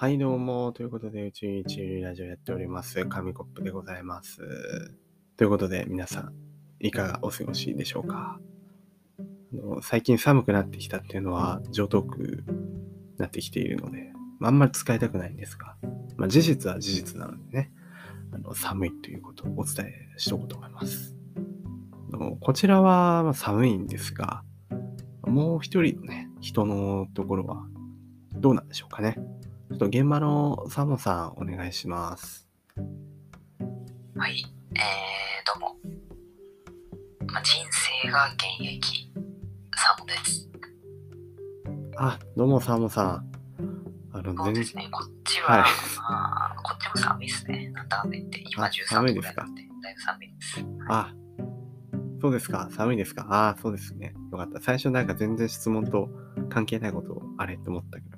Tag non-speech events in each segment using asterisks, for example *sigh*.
はい、どうも。ということで、宇宙一流ラジオやっております。紙コップでございます。ということで、皆さん、いかがお過ごしでしょうか？あの最近寒くなってきたっていうのは、上等句になってきているので、あんまり使いたくないんですが、まあ、事実は事実なのでね、あの寒いということをお伝えしとこうと思います。あのこちらは寒いんですが、もう一人のね、人のところはどうなんでしょうかね。ちょっと現場のサモさんお願いします。はい、えー、どうも。まあ、人生が現役、サモです。あ、どうもサモさん。あの、全然、そうですね、こっちは、はいまあ、こっちも寒いですね。なんだかんだ言って、今あ13寒いですか？度ぐらいなんで、だいぶ寒いです。あ、そうですか。寒いですか？あ、そうですね。よかった。最初なんか全然質問と関係ないことをあれって思ったけど。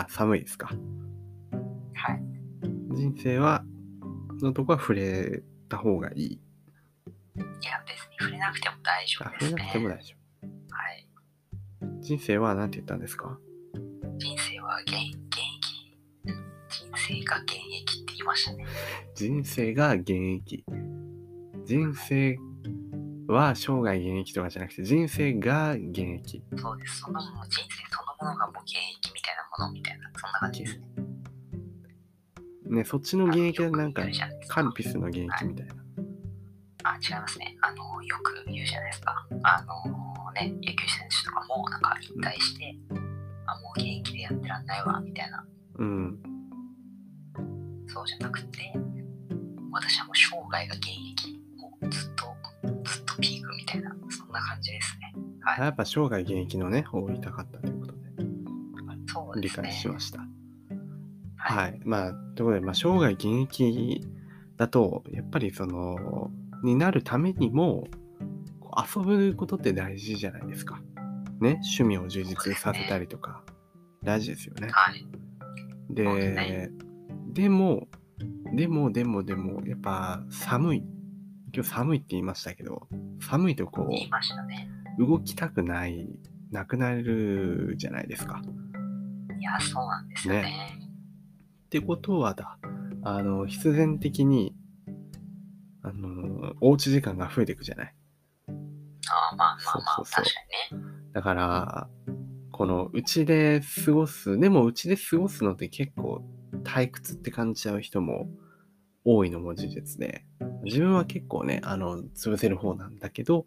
あ、寒いですか。はい。人生は、のとこは触れた方がいい。いや、別に触れなくても大丈あ、夫ですね。触れなくても大丈はい。夫。人生は何て言ったんですか人生は現現役。人生が現役って言いましたね。人生が現役。人生は生涯現役とかじゃなくて、人生が現役。そうです。その人ものみたいな、そんな感じですね。ね、そっちの現役はなんかカルピスの現役みたいな。あ、違いますね。あの、よく言うじゃないですか。あのね、野球選手とかもなんか引退して、あ、もう現役でやってらんないわ、みたいな。うん。そうじゃなくて、私はもう生涯が現役。もうずっと、ずっとピークみたいな、そんな感じですね。はい。やっぱ生涯現役のね、方を言いたかったということで、理。解しました。はい。はい。まあ、ということで、まあ、生涯現役だと、やっぱりその、になるためにも、遊ぶことって大事じゃないですか。ね、趣味を充実させたりとか、大事ですよね。はい。でね、でも、でも、でも、でも、やっぱ寒い。今日寒いって言いましたけど、寒いとこ言いましたね。う、動きたくない、なくなるじゃないですか。いや、そうなんですよね。ってことはだ、あの、必然的に、あの、おうち時間が増えていくじゃない？あまあまあまあ、そうそうそう確かにね。だから、この、うちで過ごす、でもうちで過ごすのって結構退屈って感じちゃう人も多いのも事実で、自分は結構ね、あの、潰せる方なんだけど、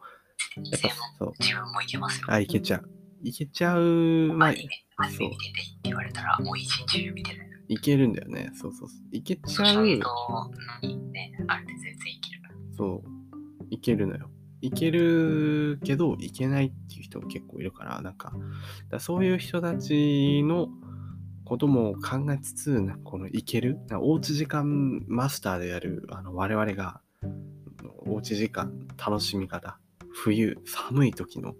やっぱそう、自分もいけますよ。あ、いけちゃう。いけちゃう、まあア、ニメ、アニメ見てていいって言われたら、もう一日中見てる。いけるんだよね。そうそうそう。いけちゃう。とにね、あれで全然いける。そう。いけるのよ。いけるけど、いけないっていう人結構いるから、なんか、だそういう人たちのことも考えつつ、このいける、おうち時間マスターであるあの我々が、おうち時間楽しみ方、冬、寒い時の、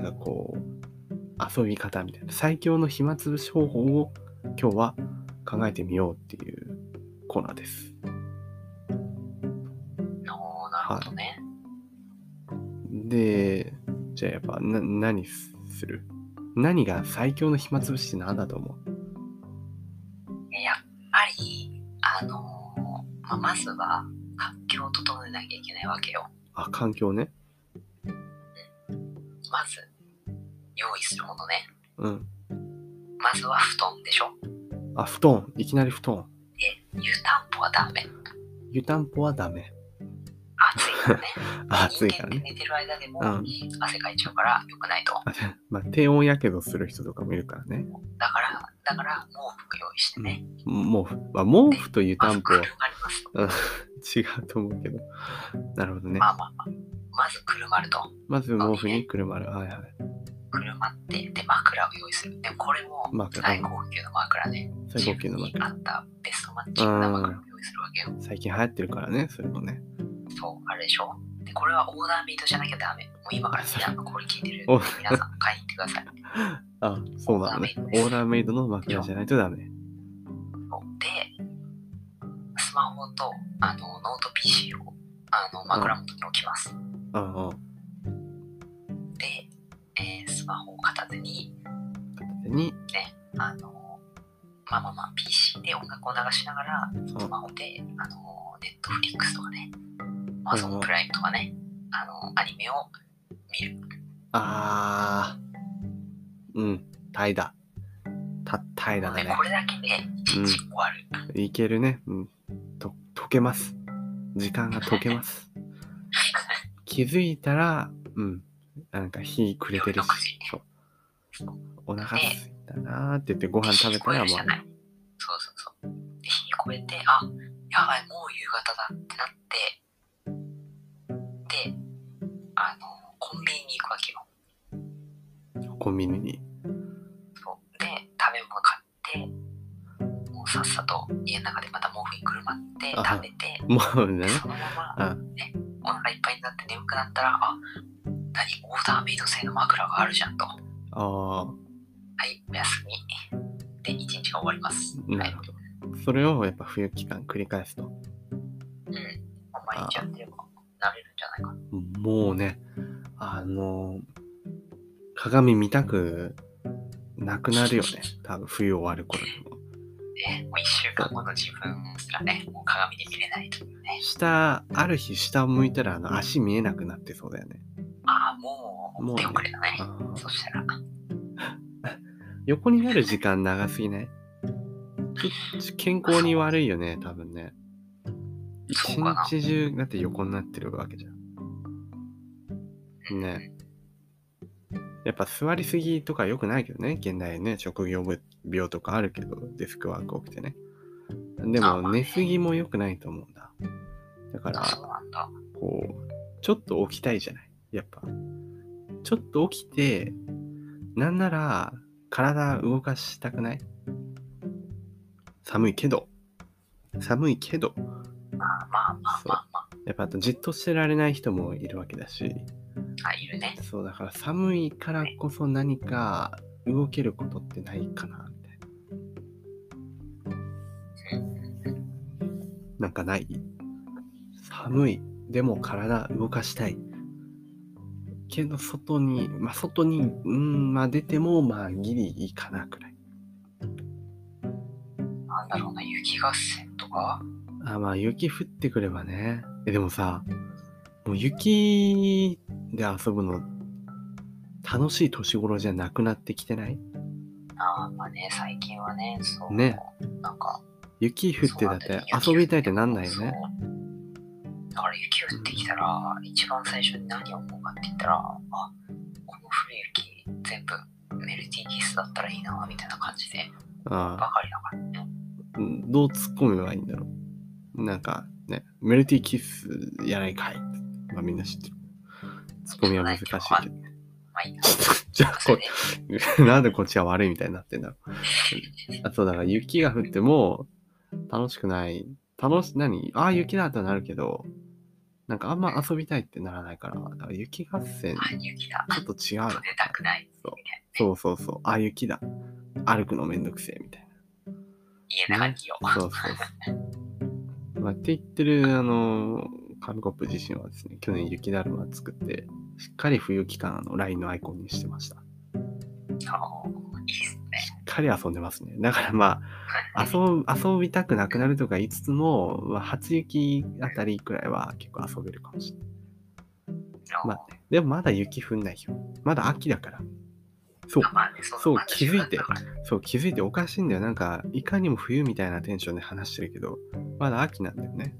なんかこう、遊び方みたいな、最強の暇つぶし方法を今日は考えてみようっていうコーナーです。なるほどね。で、じゃあやっぱな何する？何が最強の暇つぶしって何だと思う？やっぱり、あのーまあ、まずは環境を整えなきゃいけないわけよ。あ、環境ね。まず、用意するものね。うん。まずは布団でしょ。あ、布団。いきなり布団。で、湯たんぽはダメ。湯たんぽはダメ。暑いからね。あ *laughs* 暑いからね。寝てる間でもうん。汗かいちゃうから良くないと。あまあ、低温やけどする人とかもいるからね。だから、だから、毛布用意してね。毛布。まあ、毛布と湯たんぽは。違うと思うけど。なるほどねま。あまあまあ。まずくるまると。まず毛布にくるまる。はいはい。くるまって、で、枕を用意する。でもこれも枕最高級の枕で、最高級の枕。合ったベストマッチングな枕を用意するわけよ。最近流行ってるからね、それもね。そう、あれでしょ？で、これはオーダーメイドじゃなきゃダメ。もう今から皆さんがこれ聞いてるお皆さん買いに行ってください。*laughs* あ、そうなのね。オーダーメイドの枕じゃないとダメ。で、スマホとあのノート PC をあの枕元に置きます。うんうん。で、えースマホを片手に、片手に、ね、あの、まあまあまあ PC で音楽を流しながら、スマホで、あの、ネットフリックスとかね、アマゾンプライムとかね、あの、アニメを見る。あー。うん。怠惰。た、怠惰だねこ。れだけで一日終わる。いけるね。うん。と、溶けます。時間が溶けます。気づいたら、うん。なんか日暮れてるし夜6時。そう。お腹すいたなーって言ってご飯食べたらもうそうそうそう。で、日越えて、あ、やばい、もう夕方だってなって、で、あの、コンビニに行くわけよ。コンビニに。そうで、食べ物買って、もうさっさと家の中でまた毛布にくるまってあ食べて、もうねで。そのまま、うん。ね、お腹いっぱいになって眠くなったら、あ、何、オーダーメイド製の枕があるじゃんと。はあい、おやすみ。で、一日が終わります。あ、なるほど。それをやっぱ冬期間繰り返すと。うん。毎日やってればなれるんじゃないかな。もうね、あの、鏡見たくなくなるよね。*laughs* 多分冬終わる頃にも。ね、もう一週間後の自分すらね、もう鏡で見れないというね。下、ある日下を向いたらあの足見えなくなってそうだよね。ああ、もう、もうね手遅れだね。そしたら、*laughs* 横になる時間長すぎない？健康に悪いよね、多分ね。一日中だって横になってるわけじゃん。ね。やっぱ座りすぎとか良くないけどね、現代ね、職業病とかあるけど、デスクワーク起きてね。でも寝すぎも良くないと思うんだ。だかうん、ら。こう、ちょっと起きたいじゃない。やっぱ。ちょっと起きて、なんなら体動かしたくない寒いけど。寒いけど。まあまあまあまあまやっぱあとじっとしてられない人もいるわけだし。あ、あ、いるね。そうだから寒いからこそ何か動けることってないかなみたいな。なんかない？寒い。でも体動かしたい。けど外に、まあ外に、うん、まあ出てもまあギリいいかなくらい。なんだろうな、雪合戦とか？あまあ雪降ってくればね。え、でもさ、もう雪で遊ぶの楽しい年頃じゃなくなってきてない？ああ、まあね、最近はね、そう。ね。なんか、雪降ってだって遊びたいってなんないよね。だから雪降ってきたら、一番最初に何を思うかって言ったら、あ、この降る雪全部メルティーキスだったらいいな、みたいな感じで、あばかりだからね。あ、うんどう突っ込めばいいんだろう？なんかね、メルティーキスやないかい。まあみんな知ってる。突っ込みは難しいけどね。まあいいな。*laughs* じゃあこで、*laughs* なんでこっちは悪いみたいになってんだろう。*laughs* あそうだから雪が降っても楽しくない。楽し、何？ああ、雪だとなるけど、なんかあんま遊びたいってならないから、だから雪合戦。ちょっと違うの出たくない。そうそうそうそう。あ、雪だ。歩くのめんどくせえみたいな家の中にいよう。な。そうそうそう。まあ、って言ってる、あの、紙コップ自身はですね、去年雪だるま作って、しっかり冬期間、あの、LINE のアイコンにしてました。しそういいですね。っかり遊んでますね。だからまあ、遊遊びたくなくなるとか言いつつも、まあ、初雪あたりくらいは結構遊べるかもしれない。まあね、でもまだ雪降んないよ。まだ秋だから。そうそう気づいてそう、気づいておかしいんだよ。なんか、いかにも冬みたいなテンションで話してるけど、まだ秋なんだよね。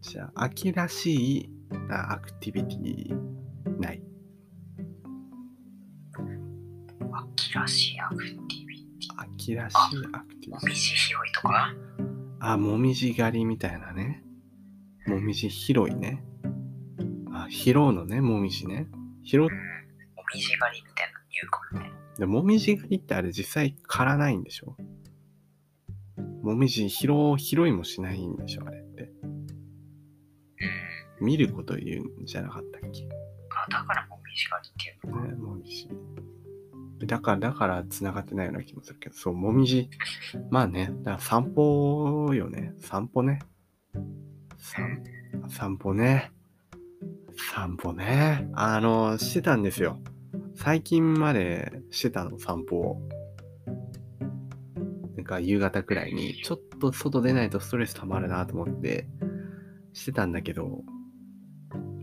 じゃあ、秋らしいあアクティビティない。秋らしいアクティビテ秋らしいアクティィ。もビティ。みじ拾いとか？あ、もみじ狩りみたいなね。もみじ拾いね。あ、拾うのね、もみじね。拾っうん。もみじ狩りみたいなの言うかもね。でもみじ狩りってあれ実際刈らないんでしょ？もみじ拾う、拾いもしないんでしょあれ。見ること言うんじゃなかったっけ？あ、だからもみじ狩りっていうのか。ね、もみじ。だから、だから繋がってないような気もするけど、そう、もみじ。まあね、だから散歩よね。散歩ね。散散歩ね。散歩ね。あの、してたんですよ。最近までしてたの、散歩を。なんか夕方くらいに、ちょっと外出ないとストレス溜まるなと思って、してたんだけど、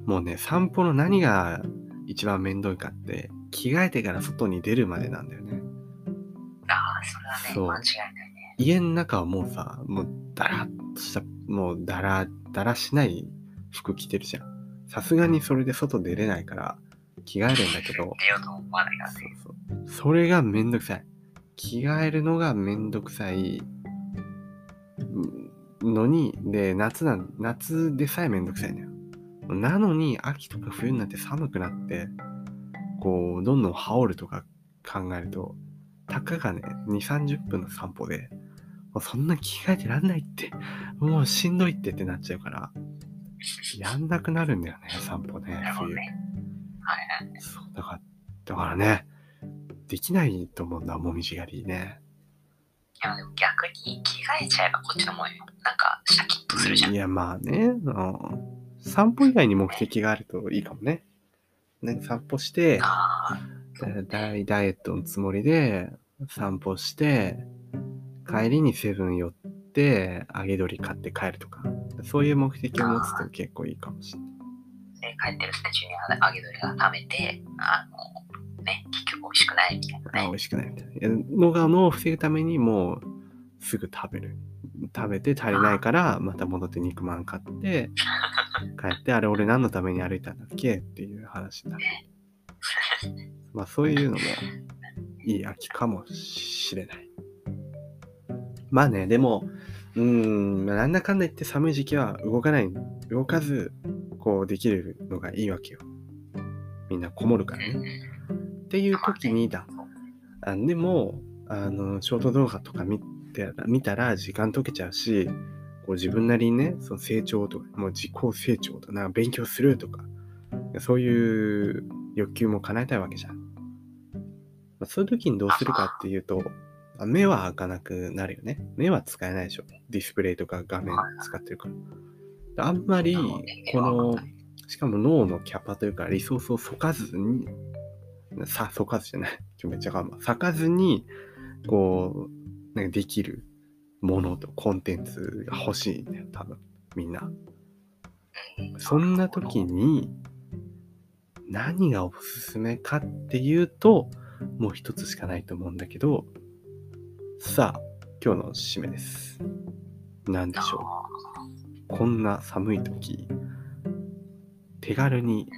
もうね、散歩の何が一番めんどいかって、着替えてから外に出るまでなんだよね。ああ、それはね、間違いないね。家の中はもうさ、もうだらっとした、もうだら、だらしない服着てるじゃん。さすがにそれで外出れないから着替えるんだけど、出ようと思わないからそうね。そう。それがめんどくさい。着替えるのがめんどくさいうんのに、で、夏なん、夏でさえめんどくさいのよ。なのに、秋とか冬になって寒くなって、こう、どんどん羽織るとか考えると、たかがね、2、30分の散歩で、もうそんな着替えてらんないって、もうしんどいってってなっちゃうから、やんなくなるんだよね、散歩ね冬。ね。はいはい。そう、だから、だからね、できないと思うんだ、もみじ狩りね。いや、でも逆に着替えちゃえばこっちのもんよ。なんか、シャキッとするじゃん。いや、まあね、うん散歩以外に目的があるといいかもね。なんか散歩して、ダイダイエットのつもりで散歩して、帰りにセブン寄って、揚げ鶏買って帰るとか、そういう目的を持つと結構いいかもしれない。あ、で帰ってる最中に揚げ鶏が食べて、あの、ね、結局美味しくないみたいなあ、美ね。味しくないみたいな。のがのを防ぐためにもうすぐ食べる。食べて足りないからまた戻って肉まん買って帰ってあれ俺何のために歩いたんだっけ？っていう話になる。*laughs* まあそういうのもいい秋かもしれない。まあね、でも、うーん、まあなんだかんだ言って寒い時期は動かない、動かず、こうできるのがいいわけよ。みんなこもるからね。っていう時にだ。あでもあのショート動画とか見て見たら時間解けちゃうしこう自分なりにねその成長とかもう自己成長とかなんか勉強するとかそういう欲求も叶えたいわけじゃん、まあ、そういう時にどうするかっていうとあ目は開かなくなるよね。目は使えないでしょ。ディスプレイとか画面使ってるから。あんまりこのしかも脳のキャパというかリソースを割かずにさ、そかずじゃない。今日めっちゃ頑張る。割かずに、こう、なんかできるものとコンテンツが欲しいんだよ、多分。みんな。そんな時に、何がおすすめかっていうと、もう一つしかないと思うんだけど、さあ、今日の締めです。何でしょう？こんな寒い時、手軽に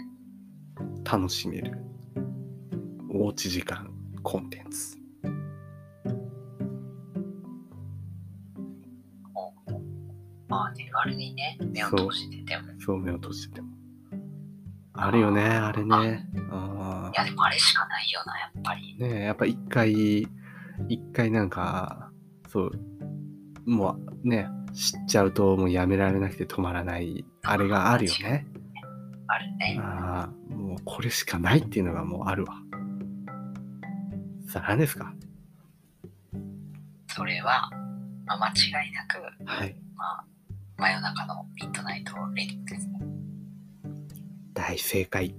楽しめるおうち時間コンテンツ。まあ、手軽にね、目を通してても。いそう目を閉じてても。あるよね、あれね。あや、でもあれしかないよな、やっぱり。ーねえやっぱ一回、一回なんか、そう、もうね、知っちゃうともうやめられなくて止まらない、あれがあるよね。あるね。ああ、もうこれしかないっていうのがもうあるわ。さあ何ですか？それは、まあ、間違いなく、はい。まあ、真夜中のミッドナイトレディングですね。大正解。